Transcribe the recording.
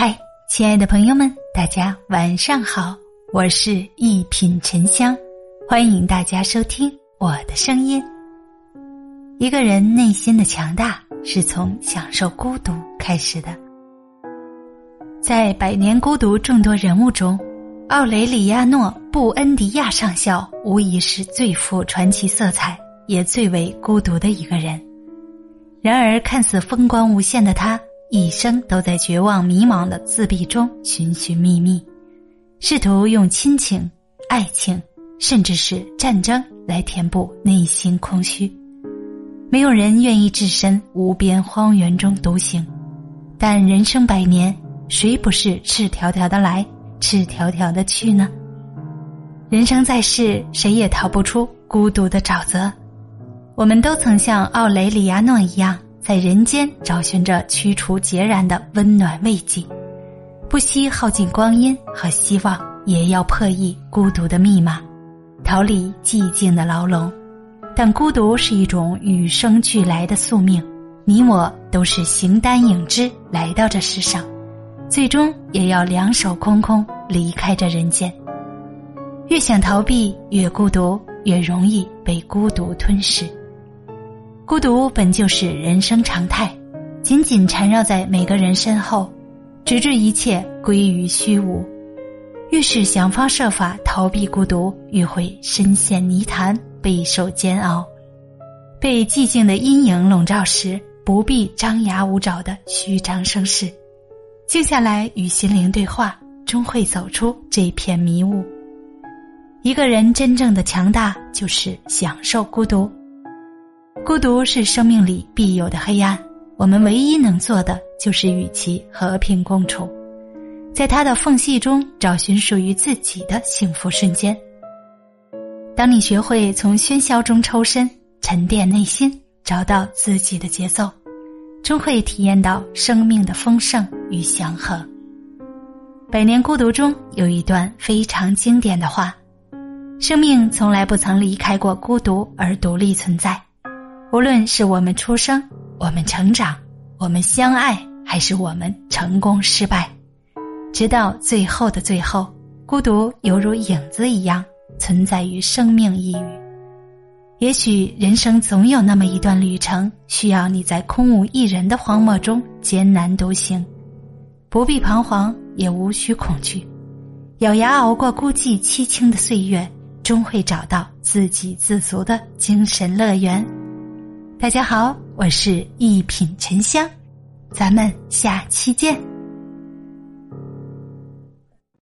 嗨，亲爱的朋友们，大家晚上好，我是一品沉香，欢迎大家收听我的声音。一个人内心的强大，是从享受孤独开始的。在《百年孤独》众多人物中，奥雷里亚诺·布恩迪亚上校无疑是最富传奇色彩，也最为孤独的一个人。然而，看似风光无限的他。一生都在绝望迷茫的自闭中寻寻觅觅，试图用亲情、爱情，甚至是战争来填补内心空虚。没有人愿意置身无边荒原中独行，但人生百年，谁不是赤条条的来，赤条条的去呢？人生在世，谁也逃不出孤独的沼泽。我们都曾像奥雷里亚诺一样。在人间找寻着驱除孑然的温暖慰藉，不惜耗尽光阴和希望，也要破译孤独的密码，逃离寂静的牢笼。但孤独是一种与生俱来的宿命，你我都是形单影只来到这世上，最终也要两手空空离开这人间。越想逃避，越孤独，越容易被孤独吞噬。孤独本就是人生常态，紧紧缠绕在每个人身后，直至一切归于虚无。越是想方设法逃避孤独，越会深陷泥潭，备受煎熬。被寂静的阴影笼罩时，不必张牙舞爪的虚张声势，静下来与心灵对话，终会走出这片迷雾。一个人真正的强大，就是享受孤独。孤独是生命里必有的黑暗，我们唯一能做的就是与其和平共处，在它的缝隙中找寻属于自己的幸福瞬间。当你学会从喧嚣中抽身，沉淀内心，找到自己的节奏，终会体验到生命的丰盛与祥和。《百年孤独》中有一段非常经典的话：“生命从来不曾离开过孤独而独立存在。”无论是我们出生，我们成长，我们相爱，还是我们成功失败，直到最后的最后，孤独犹如影子一样存在于生命一隅。也许人生总有那么一段旅程，需要你在空无一人的荒漠中艰难独行，不必彷徨，也无需恐惧，咬牙熬过孤寂凄清的岁月，终会找到自给自足的精神乐园。大家好，我是一品沉香，咱们下期见。